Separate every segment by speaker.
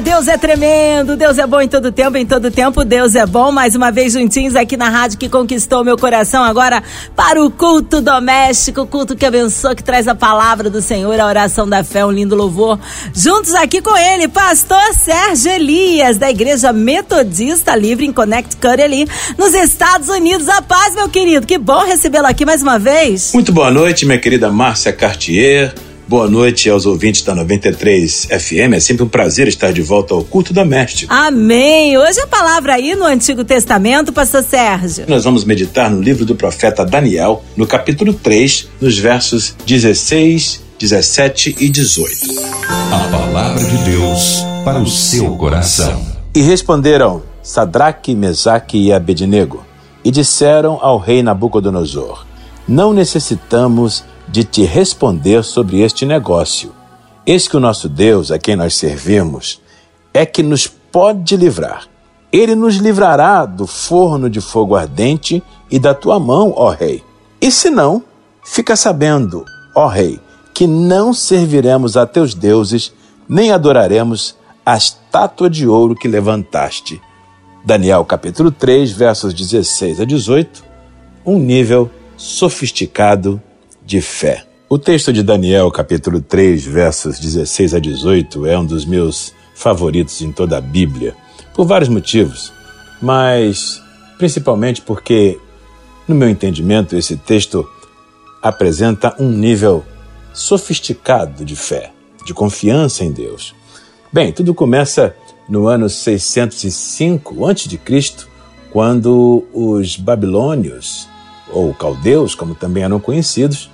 Speaker 1: Deus é tremendo, Deus é bom em todo tempo, em todo tempo Deus é bom. Mais uma vez juntinhos aqui na rádio que conquistou meu coração agora para o culto doméstico, culto que abençoa, que traz a palavra do Senhor, a oração da fé, um lindo louvor. Juntos aqui com ele, pastor Sérgio Elias, da Igreja Metodista Livre em Connecticut ali, nos Estados Unidos. A paz, meu querido, que bom recebê-lo aqui mais uma vez.
Speaker 2: Muito boa noite, minha querida Márcia Cartier. Boa noite aos ouvintes da 93 FM. É sempre um prazer estar de volta ao culto doméstico.
Speaker 1: Amém. Hoje a palavra aí no Antigo Testamento, pastor Sérgio.
Speaker 2: Nós vamos meditar no livro do profeta Daniel, no capítulo 3, nos versos 16, 17 e 18.
Speaker 3: A palavra de Deus para o seu coração.
Speaker 2: E responderam Sadraque, Mesaque e Abednego, e disseram ao rei Nabucodonosor: Não necessitamos de te responder sobre este negócio. Eis que o nosso Deus, a quem nós servimos, é que nos pode livrar. Ele nos livrará do forno de fogo ardente e da tua mão, ó rei. E se não, fica sabendo, ó rei, que não serviremos a teus deuses, nem adoraremos a estátua de ouro que levantaste. Daniel capítulo 3, versos 16 a 18, um nível sofisticado de fé. O texto de Daniel, capítulo 3, versos 16 a 18, é um dos meus favoritos em toda a Bíblia, por vários motivos, mas principalmente porque, no meu entendimento, esse texto apresenta um nível sofisticado de fé, de confiança em Deus. Bem, tudo começa no ano 605 a.C., quando os babilônios, ou caldeus, como também eram conhecidos,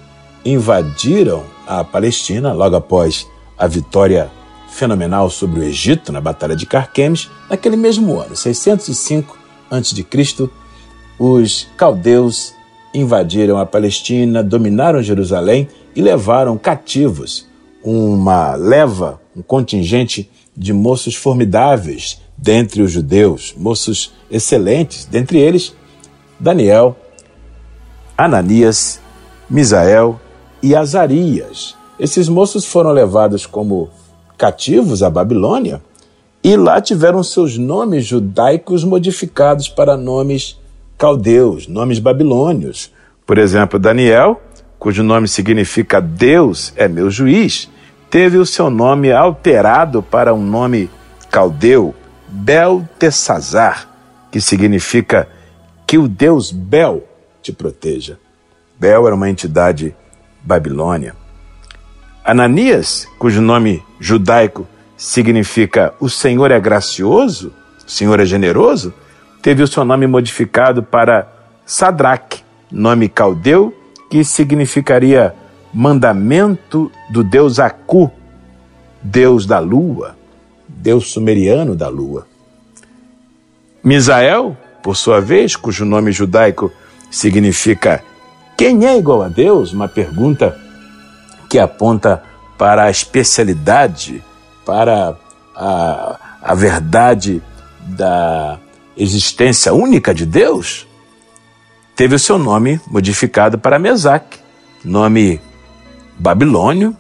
Speaker 2: invadiram a Palestina logo após a vitória fenomenal sobre o Egito na Batalha de Carquemes, naquele mesmo ano, 605 a.C., os caldeus invadiram a Palestina, dominaram Jerusalém e levaram cativos uma leva, um contingente de moços formidáveis dentre os judeus, moços excelentes, dentre eles Daniel, Ananias, Misael e Azarias. Esses moços foram levados como cativos à Babilônia e lá tiveram seus nomes judaicos modificados para nomes caldeus, nomes babilônios. Por exemplo, Daniel, cujo nome significa Deus é meu juiz, teve o seu nome alterado para um nome caldeu, Beltesazar, que significa que o Deus Bel te proteja. Bel era uma entidade Babilônia. Ananias, cujo nome judaico significa o Senhor é gracioso, o Senhor é generoso, teve o seu nome modificado para Sadraque, nome caldeu que significaria mandamento do deus Aku, deus da lua, deus sumeriano da lua. Misael, por sua vez, cujo nome judaico significa quem é igual a Deus? Uma pergunta que aponta para a especialidade, para a, a verdade da existência única de Deus, teve o seu nome modificado para Mesaque, nome babilônio,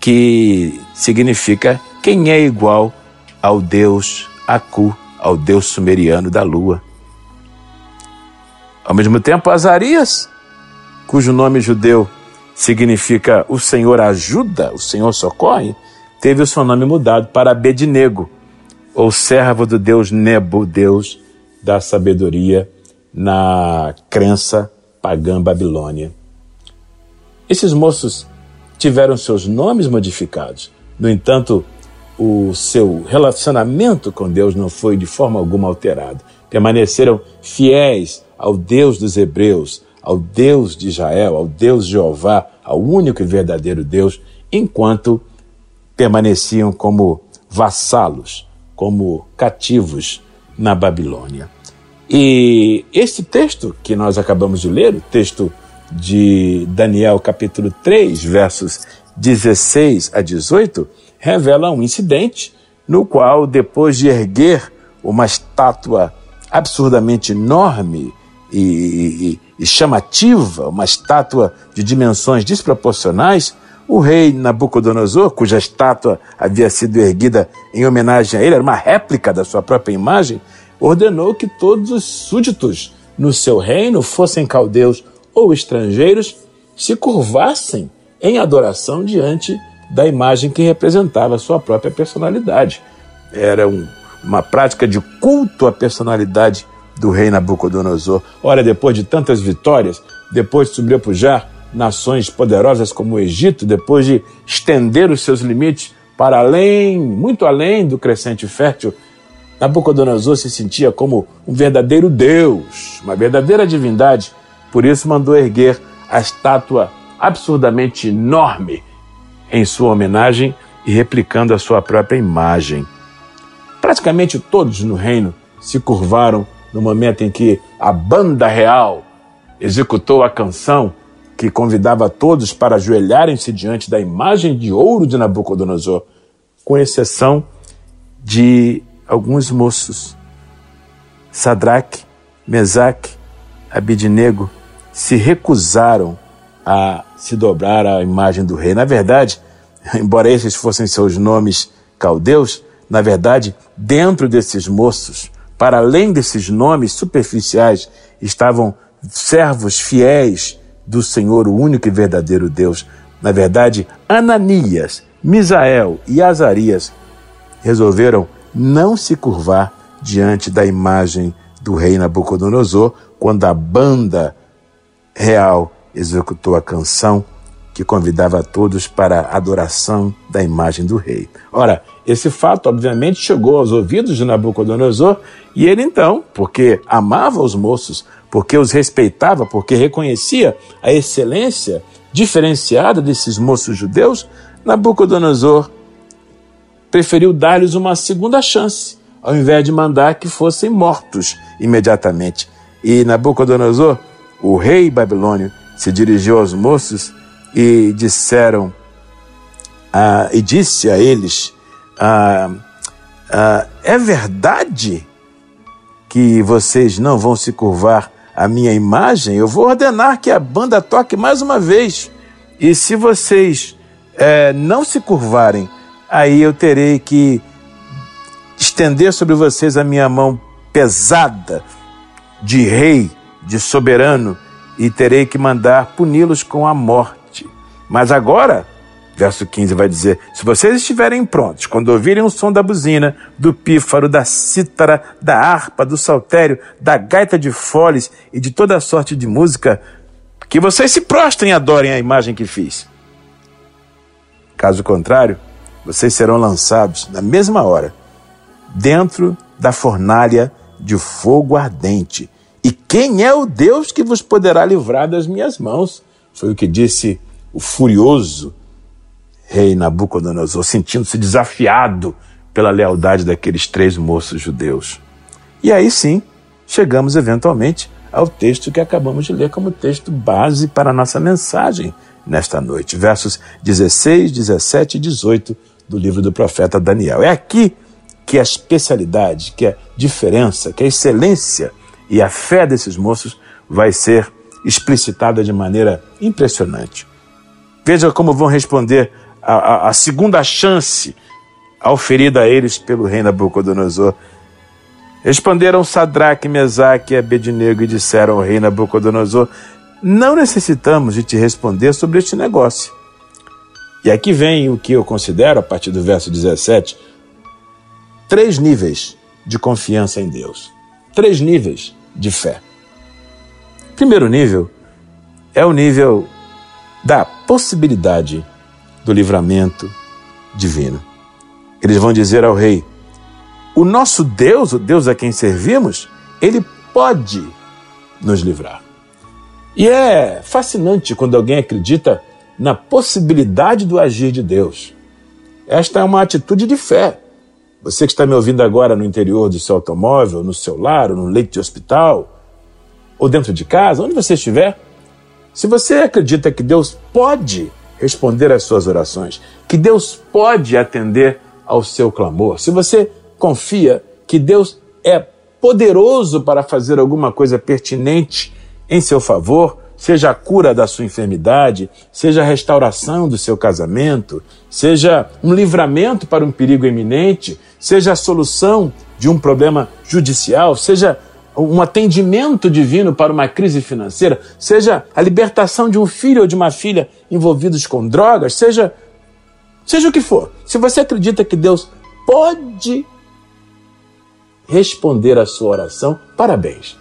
Speaker 2: que significa quem é igual ao Deus Aku, ao Deus sumeriano da lua. Ao mesmo tempo, Azarias cujo nome judeu significa o Senhor ajuda, o Senhor socorre, teve o seu nome mudado para Abednego, ou servo do Deus Nebo, Deus da sabedoria na crença pagã babilônia. Esses moços tiveram seus nomes modificados. No entanto, o seu relacionamento com Deus não foi de forma alguma alterado. Permaneceram fiéis ao Deus dos Hebreus, ao Deus de Israel, ao Deus Jeová, ao único e verdadeiro Deus, enquanto permaneciam como vassalos, como cativos na Babilônia. E este texto que nós acabamos de ler, o texto de Daniel, capítulo 3, versos 16 a 18, revela um incidente no qual, depois de erguer uma estátua absurdamente enorme e, e, chamativa, uma estátua de dimensões desproporcionais, o rei Nabucodonosor, cuja estátua havia sido erguida em homenagem a ele, era uma réplica da sua própria imagem, ordenou que todos os súditos no seu reino, fossem caldeus ou estrangeiros, se curvassem em adoração diante da imagem que representava a sua própria personalidade. Era um, uma prática de culto à personalidade do rei Nabucodonosor. Ora, depois de tantas vitórias, depois de sobrepujar nações poderosas como o Egito, depois de estender os seus limites para além, muito além do crescente fértil, Nabucodonosor se sentia como um verdadeiro Deus, uma verdadeira divindade. Por isso mandou erguer a estátua absurdamente enorme em sua homenagem e replicando a sua própria imagem. Praticamente todos no reino se curvaram no momento em que a banda real executou a canção que convidava todos para ajoelharem-se diante da imagem de ouro de Nabucodonosor, com exceção de alguns moços, Sadraque, Mesaque, Abidnego, se recusaram a se dobrar à imagem do rei. Na verdade, embora esses fossem seus nomes caldeus, na verdade, dentro desses moços, para além desses nomes superficiais, estavam servos fiéis do Senhor, o único e verdadeiro Deus. Na verdade, Ananias, Misael e Azarias resolveram não se curvar diante da imagem do rei Nabucodonosor quando a banda real executou a canção que convidava a todos para a adoração da imagem do rei. Ora, esse fato obviamente chegou aos ouvidos de Nabucodonosor e ele então, porque amava os moços, porque os respeitava, porque reconhecia a excelência diferenciada desses moços judeus, Nabucodonosor preferiu dar-lhes uma segunda chance, ao invés de mandar que fossem mortos imediatamente. E Nabucodonosor, o rei babilônio, se dirigiu aos moços e disseram, ah, e disse a eles: ah, ah, É verdade que vocês não vão se curvar à minha imagem? Eu vou ordenar que a banda toque mais uma vez. E se vocês é, não se curvarem, aí eu terei que estender sobre vocês a minha mão pesada de rei, de soberano, e terei que mandar puni-los com a morte. Mas agora, verso 15 vai dizer: se vocês estiverem prontos, quando ouvirem o som da buzina, do pífaro, da cítara, da harpa, do saltério, da gaita de foles e de toda sorte de música, que vocês se prostrem e adorem a imagem que fiz. Caso contrário, vocês serão lançados na mesma hora dentro da fornalha de fogo ardente. E quem é o Deus que vos poderá livrar das minhas mãos? Foi o que disse o furioso rei Nabucodonosor, sentindo-se desafiado pela lealdade daqueles três moços judeus. E aí sim, chegamos eventualmente ao texto que acabamos de ler como texto base para a nossa mensagem nesta noite, versos 16, 17 e 18 do livro do profeta Daniel. É aqui que a especialidade, que a diferença, que a excelência e a fé desses moços vai ser explicitada de maneira impressionante. Veja como vão responder a, a, a segunda chance oferida a eles pelo rei Nabucodonosor. Responderam Sadraque, Mesaque e Abednego e disseram ao rei Nabucodonosor: Não necessitamos de te responder sobre este negócio. E aqui vem o que eu considero, a partir do verso 17, três níveis de confiança em Deus, três níveis de fé. Primeiro nível é o nível da possibilidade do livramento divino. Eles vão dizer ao rei: o nosso Deus, o Deus a quem servimos, ele pode nos livrar. E é fascinante quando alguém acredita na possibilidade do agir de Deus. Esta é uma atitude de fé. Você que está me ouvindo agora no interior do seu automóvel, no seu lar, no leito de hospital, ou dentro de casa, onde você estiver, se você acredita que Deus pode responder às suas orações, que Deus pode atender ao seu clamor, se você confia que Deus é poderoso para fazer alguma coisa pertinente em seu favor, seja a cura da sua enfermidade, seja a restauração do seu casamento, seja um livramento para um perigo iminente, seja a solução de um problema judicial, seja um atendimento divino para uma crise financeira, seja a libertação de um filho ou de uma filha envolvidos com drogas, seja seja o que for. Se você acredita que Deus pode responder a sua oração, parabéns.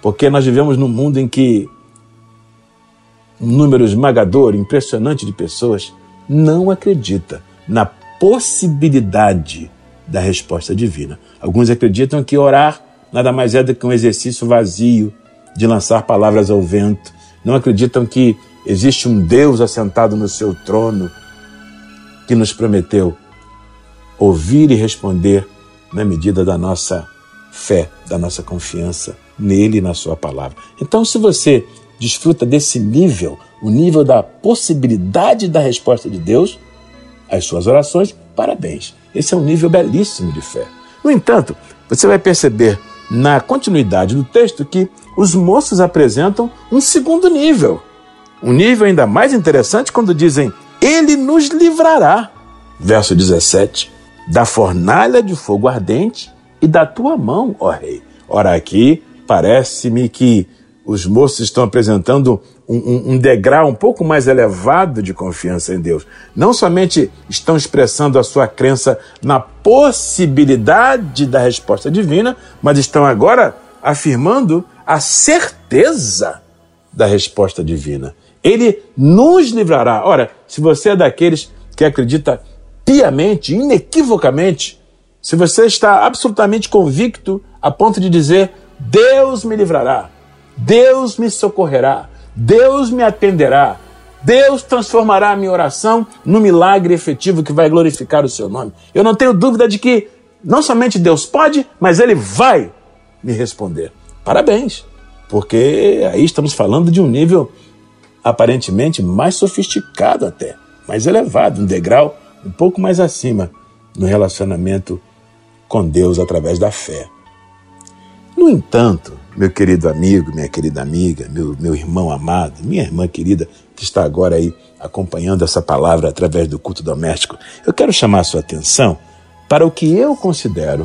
Speaker 2: Porque nós vivemos num mundo em que um número esmagador, impressionante de pessoas não acredita na possibilidade da resposta divina. Alguns acreditam que orar nada mais é do que um exercício vazio de lançar palavras ao vento. Não acreditam que existe um Deus assentado no seu trono que nos prometeu ouvir e responder na medida da nossa fé, da nossa confiança nele e na sua palavra. Então, se você desfruta desse nível, o nível da possibilidade da resposta de Deus às suas orações, parabéns. Esse é um nível belíssimo de fé. No entanto, você vai perceber na continuidade do texto que os moços apresentam um segundo nível. Um nível ainda mais interessante quando dizem: Ele nos livrará. Verso 17: Da fornalha de fogo ardente e da tua mão, ó Rei. Ora, aqui parece-me que os moços estão apresentando um, um, degrau um pouco mais elevado de confiança em Deus. Não somente estão expressando a sua crença na possibilidade da resposta divina, mas estão agora afirmando a certeza da resposta divina. Ele nos livrará. Ora, se você é daqueles que acredita piamente, inequivocamente, se você está absolutamente convicto a ponto de dizer: Deus me livrará, Deus me socorrerá, Deus me atenderá, Deus transformará a minha oração no milagre efetivo que vai glorificar o seu nome. Eu não tenho dúvida de que não somente Deus pode, mas Ele vai me responder. Parabéns, porque aí estamos falando de um nível aparentemente mais sofisticado até, mais elevado, um degrau um pouco mais acima no relacionamento com Deus através da fé. No entanto, meu querido amigo, minha querida amiga, meu, meu irmão amado, minha irmã querida, que está agora aí acompanhando essa palavra através do culto doméstico, eu quero chamar a sua atenção para o que eu considero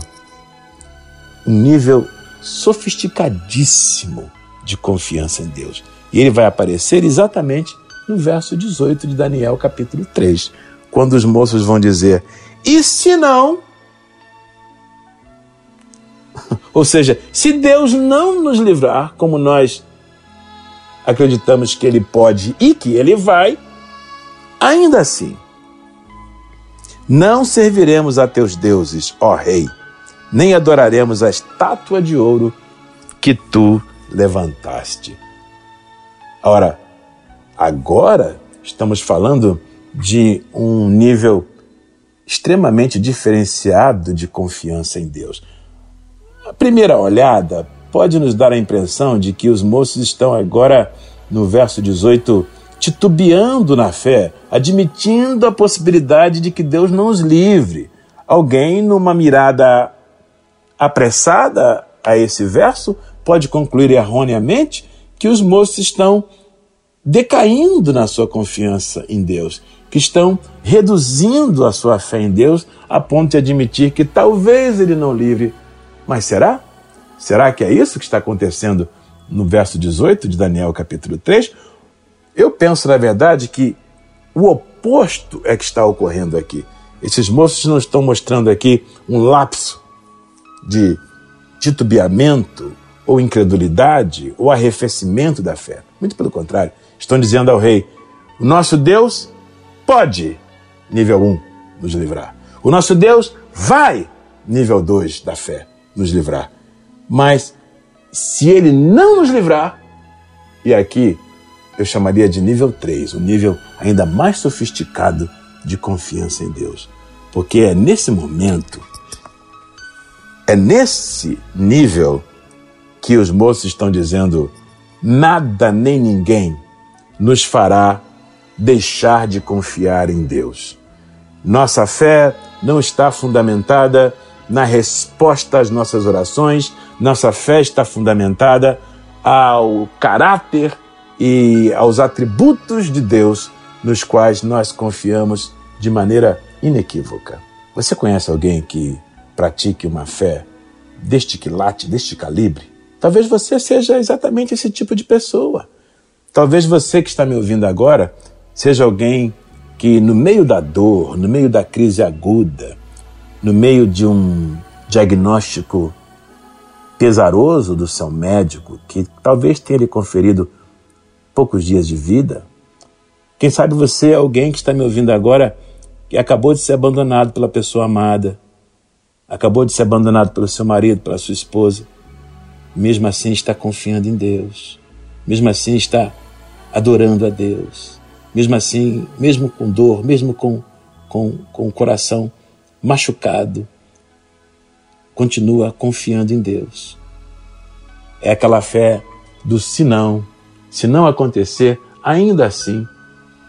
Speaker 2: um nível sofisticadíssimo de confiança em Deus. E ele vai aparecer exatamente no verso 18 de Daniel, capítulo 3, quando os moços vão dizer: E se não, ou seja, se Deus não nos livrar, como nós acreditamos que Ele pode e que Ele vai, ainda assim, não serviremos a teus deuses, ó Rei, nem adoraremos a estátua de ouro que tu levantaste. Ora, agora estamos falando de um nível extremamente diferenciado de confiança em Deus. A primeira olhada pode nos dar a impressão de que os moços estão agora, no verso 18, titubeando na fé, admitindo a possibilidade de que Deus não os livre. Alguém, numa mirada apressada a esse verso, pode concluir erroneamente que os moços estão decaindo na sua confiança em Deus, que estão reduzindo a sua fé em Deus a ponto de admitir que talvez ele não livre mas será? Será que é isso que está acontecendo no verso 18 de Daniel, capítulo 3? Eu penso, na verdade, que o oposto é que está ocorrendo aqui. Esses moços não estão mostrando aqui um lapso de titubeamento ou incredulidade ou arrefecimento da fé. Muito pelo contrário, estão dizendo ao rei: o nosso Deus pode, nível 1, nos livrar. O nosso Deus vai, nível 2 da fé nos livrar. Mas se ele não nos livrar, e aqui eu chamaria de nível 3, o nível ainda mais sofisticado de confiança em Deus. Porque é nesse momento, é nesse nível que os moços estão dizendo: nada nem ninguém nos fará deixar de confiar em Deus. Nossa fé não está fundamentada na resposta às nossas orações, nossa fé está fundamentada ao caráter e aos atributos de Deus nos quais nós confiamos de maneira inequívoca. Você conhece alguém que pratique uma fé deste quilate, deste calibre? Talvez você seja exatamente esse tipo de pessoa. Talvez você que está me ouvindo agora seja alguém que, no meio da dor, no meio da crise aguda, no meio de um diagnóstico pesaroso do seu médico, que talvez tenha lhe conferido poucos dias de vida, quem sabe você é alguém que está me ouvindo agora que acabou de ser abandonado pela pessoa amada, acabou de ser abandonado pelo seu marido, pela sua esposa, mesmo assim está confiando em Deus, mesmo assim está adorando a Deus, mesmo assim, mesmo com dor, mesmo com, com, com o coração machucado, continua confiando em Deus. É aquela fé do se não, se não acontecer, ainda assim,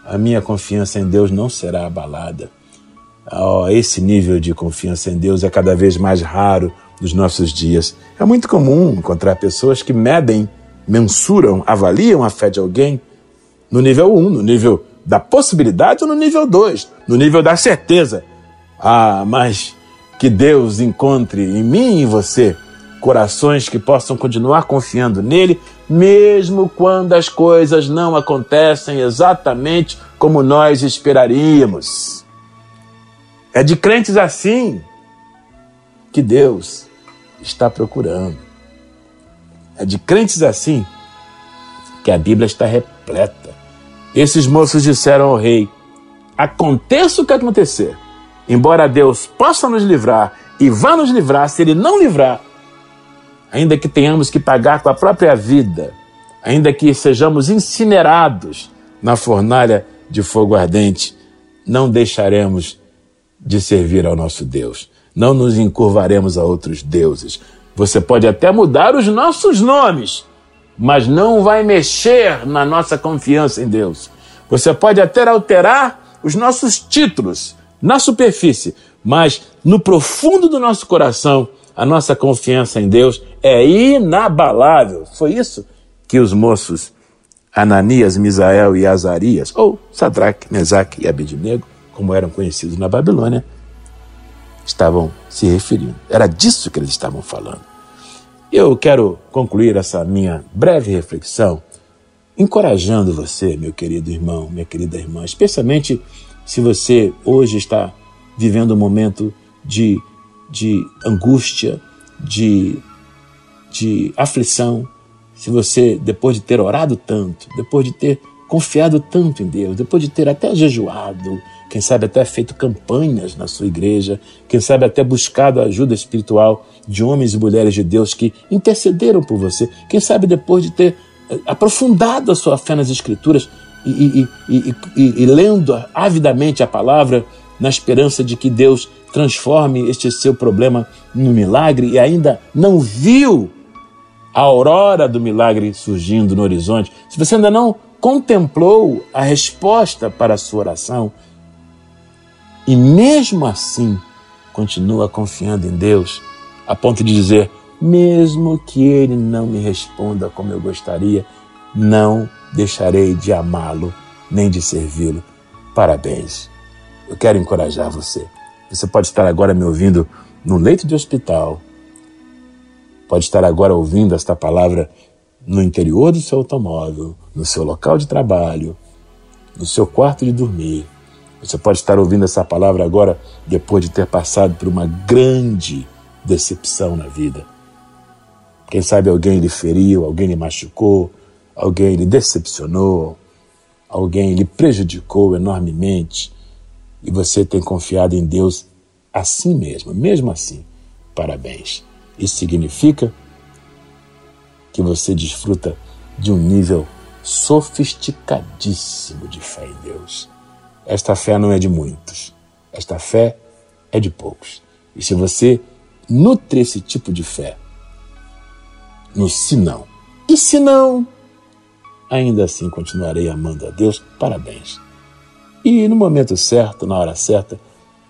Speaker 2: a minha confiança em Deus não será abalada. Oh, esse nível de confiança em Deus é cada vez mais raro nos nossos dias. É muito comum encontrar pessoas que medem, mensuram, avaliam a fé de alguém no nível 1, no nível da possibilidade ou no nível 2, no nível da certeza. Ah, mas que Deus encontre em mim e em você corações que possam continuar confiando nele, mesmo quando as coisas não acontecem exatamente como nós esperaríamos. É de crentes assim que Deus está procurando. É de crentes assim que a Bíblia está repleta. Esses moços disseram ao rei: aconteça o que acontecer, embora Deus possa nos livrar e vá nos livrar, se Ele não livrar, ainda que tenhamos que pagar com a própria vida, ainda que sejamos incinerados na fornalha de fogo ardente, não deixaremos de servir ao nosso Deus. Não nos encurvaremos a outros deuses. Você pode até mudar os nossos nomes, mas não vai mexer na nossa confiança em Deus. Você pode até alterar os nossos títulos na superfície, mas no profundo do nosso coração, a nossa confiança em Deus é inabalável. Foi isso que os moços Ananias, Misael e Azarias, ou Sadraque, Mesaque e Abednego, como eram conhecidos na Babilônia, estavam se referindo. Era disso que eles estavam falando. Eu quero concluir essa minha breve reflexão encorajando você, meu querido irmão, minha querida irmã, especialmente se você hoje está vivendo um momento de, de angústia, de, de aflição, se você, depois de ter orado tanto, depois de ter confiado tanto em Deus, depois de ter até jejuado, quem sabe até feito campanhas na sua igreja, quem sabe até buscado a ajuda espiritual de homens e mulheres de Deus que intercederam por você, quem sabe depois de ter eh, aprofundado a sua fé nas Escrituras e, e, e, e lendo avidamente a palavra, na esperança de que Deus transforme este seu problema num milagre e ainda não viu a aurora do milagre surgindo no horizonte, se você ainda não contemplou a resposta para a sua oração e mesmo assim continua confiando em Deus, a ponto de dizer: mesmo que Ele não me responda como eu gostaria, não deixarei de amá-lo nem de servi-lo. Parabéns. Eu quero encorajar você. Você pode estar agora me ouvindo no leito de hospital, pode estar agora ouvindo esta palavra no interior do seu automóvel, no seu local de trabalho, no seu quarto de dormir. Você pode estar ouvindo essa palavra agora depois de ter passado por uma grande decepção na vida. Quem sabe alguém lhe feriu, alguém lhe machucou, alguém lhe decepcionou, alguém lhe prejudicou enormemente e você tem confiado em Deus assim mesmo, mesmo assim. Parabéns. Isso significa que você desfruta de um nível sofisticadíssimo de fé em Deus. Esta fé não é de muitos, esta fé é de poucos. E se você nutre esse tipo de fé no se não, e se não, ainda assim continuarei amando a Deus, parabéns. E no momento certo, na hora certa,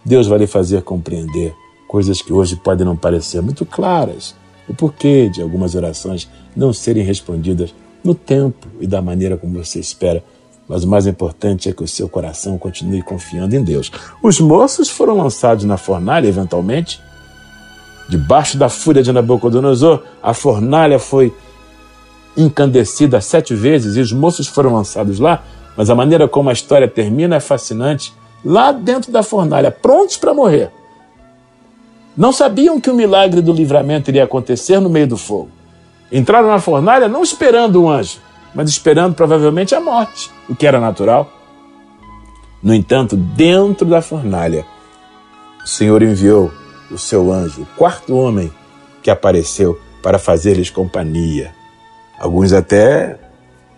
Speaker 2: Deus vai lhe fazer compreender coisas que hoje podem não parecer muito claras, o porquê de algumas orações não serem respondidas no tempo e da maneira como você espera. Mas o mais importante é que o seu coração continue confiando em Deus. Os moços foram lançados na fornalha, eventualmente, debaixo da fúria de Nabucodonosor. A fornalha foi encandecida sete vezes e os moços foram lançados lá. Mas a maneira como a história termina é fascinante. Lá dentro da fornalha, prontos para morrer. Não sabiam que o milagre do livramento iria acontecer no meio do fogo. Entraram na fornalha não esperando um anjo, mas esperando provavelmente a morte, o que era natural. No entanto, dentro da fornalha, o Senhor enviou o seu anjo, o quarto homem que apareceu para fazer-lhes companhia. Alguns até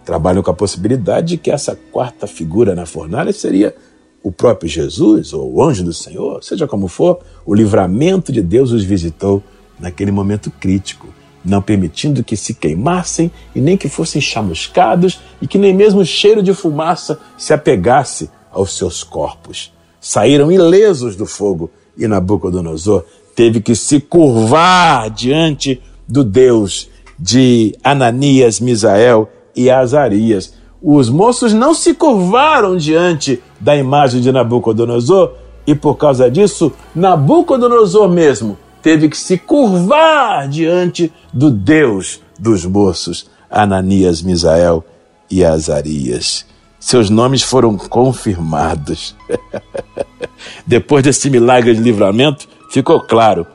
Speaker 2: trabalham com a possibilidade de que essa quarta figura na fornalha seria o próprio Jesus ou o anjo do Senhor, seja como for, o livramento de Deus os visitou naquele momento crítico, não permitindo que se queimassem e nem que fossem chamuscados e que nem mesmo o cheiro de fumaça se apegasse aos seus corpos. Saíram ilesos do fogo e Nabucodonosor teve que se curvar diante do Deus de Ananias, Misael e Azarias os moços não se curvaram diante da imagem de Nabucodonosor e por causa disso, Nabucodonosor mesmo teve que se curvar diante do Deus dos moços, Ananias, Misael e Azarias. Seus nomes foram confirmados. Depois desse milagre de livramento, ficou claro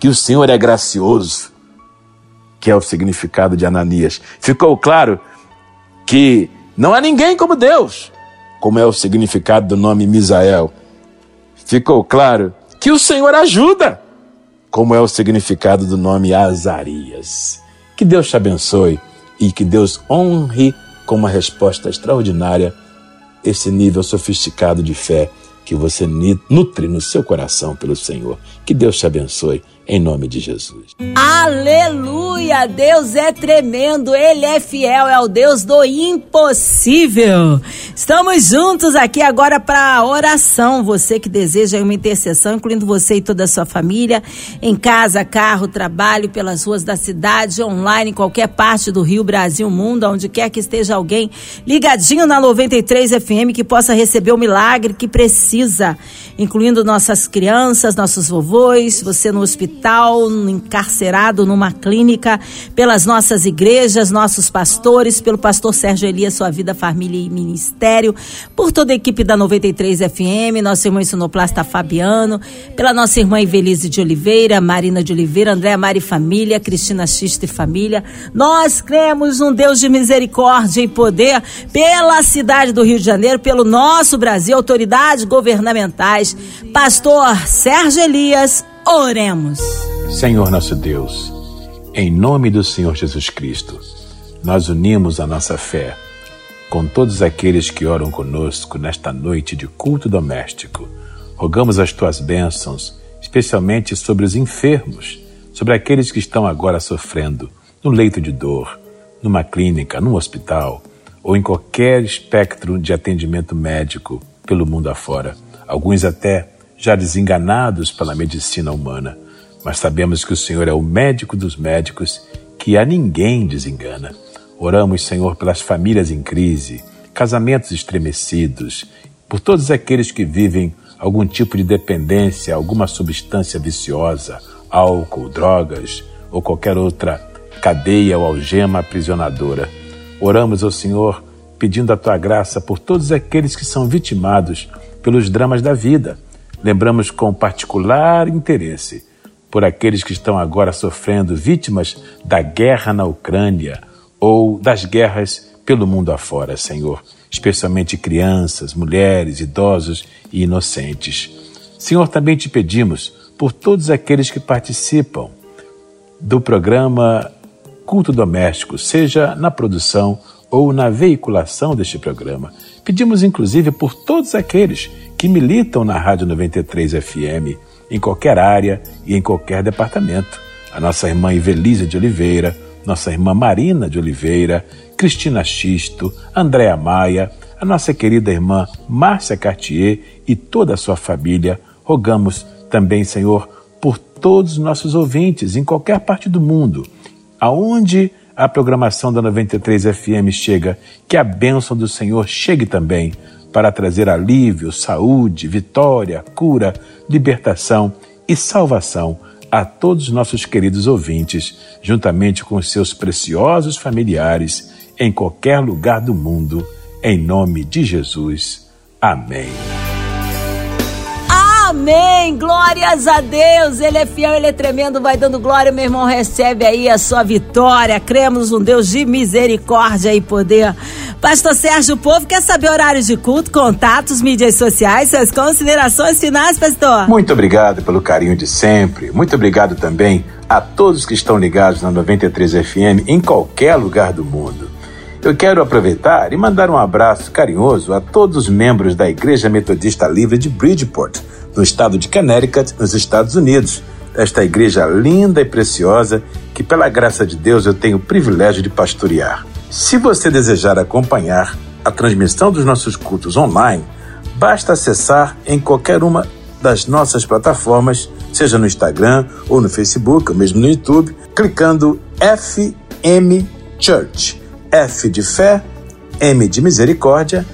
Speaker 2: que o Senhor é gracioso, que é o significado de Ananias. Ficou claro que não há ninguém como Deus, como é o significado do nome Misael. Ficou claro que o Senhor ajuda, como é o significado do nome Azarias. Que Deus te abençoe e que Deus honre com uma resposta extraordinária esse nível sofisticado de fé que você nutre no seu coração pelo Senhor. Que Deus te abençoe em nome de Jesus.
Speaker 1: Aleluia! Deus é tremendo, Ele é fiel, é o Deus do impossível. Estamos juntos aqui agora para a oração. Você que deseja uma intercessão, incluindo você e toda a sua família, em casa, carro, trabalho, pelas ruas da cidade, online, em qualquer parte do Rio, Brasil, mundo, onde quer que esteja alguém ligadinho na 93 FM que possa receber o milagre que precisa, incluindo nossas crianças, nossos vovôs, você no hospital hospital, encarcerado numa clínica, pelas nossas igrejas, nossos pastores, pelo pastor Sérgio Elias, sua vida, família e ministério, por toda a equipe da 93 FM, nosso irmão Sonoplasta Fabiano, pela nossa irmã Ivelise de Oliveira, Marina de Oliveira, Andréa Mari Família, Cristina Xista e Família. Nós cremos num Deus de misericórdia e poder pela cidade do Rio de Janeiro, pelo nosso Brasil, autoridades governamentais. Pastor Sérgio Elias, Oremos.
Speaker 2: Senhor nosso Deus, em nome do Senhor Jesus Cristo, nós unimos a nossa fé com todos aqueles que oram conosco nesta noite de culto doméstico. Rogamos as tuas bênçãos, especialmente sobre os enfermos, sobre aqueles que estão agora sofrendo no leito de dor, numa clínica, num hospital ou em qualquer espectro de atendimento médico pelo mundo afora. Alguns até já desenganados pela medicina humana, mas sabemos que o Senhor é o médico dos médicos, que a ninguém desengana. Oramos, Senhor, pelas famílias em crise, casamentos estremecidos, por todos aqueles que vivem algum tipo de dependência, alguma substância viciosa, álcool, drogas ou qualquer outra cadeia ou algema aprisionadora. Oramos ao Senhor pedindo a tua graça por todos aqueles que são vitimados pelos dramas da vida, lembramos com particular interesse por aqueles que estão agora sofrendo vítimas da guerra na Ucrânia ou das guerras pelo mundo afora, Senhor, especialmente crianças, mulheres, idosos e inocentes. Senhor, também te pedimos por todos aqueles que participam do programa Culto Doméstico, seja na produção ou na veiculação deste programa. Pedimos inclusive por todos aqueles que militam na Rádio 93 FM, em qualquer área e em qualquer departamento. A nossa irmã Ivelise de Oliveira, nossa irmã Marina de Oliveira, Cristina Xisto, Andréa Maia, a nossa querida irmã Márcia Cartier e toda a sua família, rogamos também, Senhor, por todos os nossos ouvintes em qualquer parte do mundo, aonde a programação da 93 FM chega, que a bênção do Senhor chegue também para trazer alívio, saúde, vitória, cura, libertação e salvação a todos os nossos queridos ouvintes, juntamente com seus preciosos familiares, em qualquer lugar do mundo, em nome de Jesus. Amém.
Speaker 1: Amém! Glórias a Deus! Ele é fiel, ele é tremendo, vai dando glória, meu irmão. Recebe aí a sua vitória. Cremos um Deus de misericórdia e poder. Pastor Sérgio, o povo quer saber horários de culto, contatos, mídias sociais, suas considerações finais, pastor.
Speaker 2: Muito obrigado pelo carinho de sempre. Muito obrigado também a todos que estão ligados na 93 FM em qualquer lugar do mundo. Eu quero aproveitar e mandar um abraço carinhoso a todos os membros da Igreja Metodista Livre de Bridgeport no estado de Connecticut, nos Estados Unidos. Esta igreja linda e preciosa que, pela graça de Deus, eu tenho o privilégio de pastorear. Se você desejar acompanhar a transmissão dos nossos cultos online, basta acessar em qualquer uma das nossas plataformas, seja no Instagram ou no Facebook, ou mesmo no YouTube, clicando FM Church. F de fé, M de misericórdia,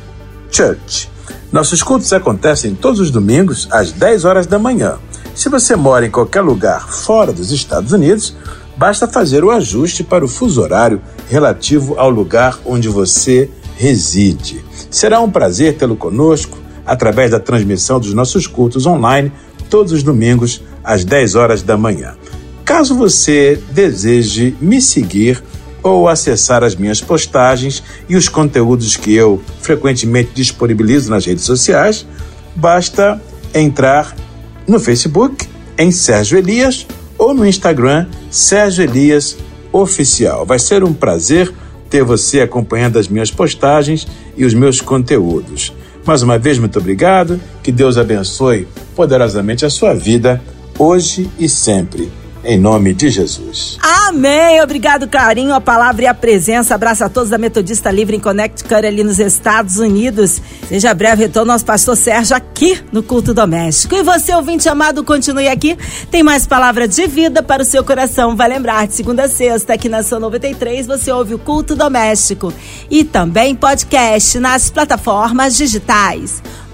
Speaker 2: Church. Nossos cultos acontecem todos os domingos às 10 horas da manhã. Se você mora em qualquer lugar fora dos Estados Unidos, basta fazer o ajuste para o fuso horário relativo ao lugar onde você reside. Será um prazer tê-lo conosco através da transmissão dos nossos cultos online todos os domingos às 10 horas da manhã. Caso você deseje me seguir ou acessar as minhas postagens e os conteúdos que eu frequentemente disponibilizo nas redes sociais, basta entrar no Facebook em Sérgio Elias ou no Instagram Sérgio Elias Oficial. Vai ser um prazer ter você acompanhando as minhas postagens e os meus conteúdos. Mais uma vez, muito obrigado. Que Deus abençoe poderosamente a sua vida, hoje e sempre em nome de Jesus.
Speaker 1: Amém. Obrigado, carinho, a palavra e a presença. Abraço a todos da Metodista Livre em Connecticut, ali nos Estados Unidos. Seja breve retorno nosso pastor Sérgio aqui no Culto Doméstico. E você, ouvinte amado, continue aqui. Tem mais palavra de vida para o seu coração. Vai lembrar, de segunda a sexta, aqui na São 93, você ouve o Culto Doméstico. E também podcast nas plataformas digitais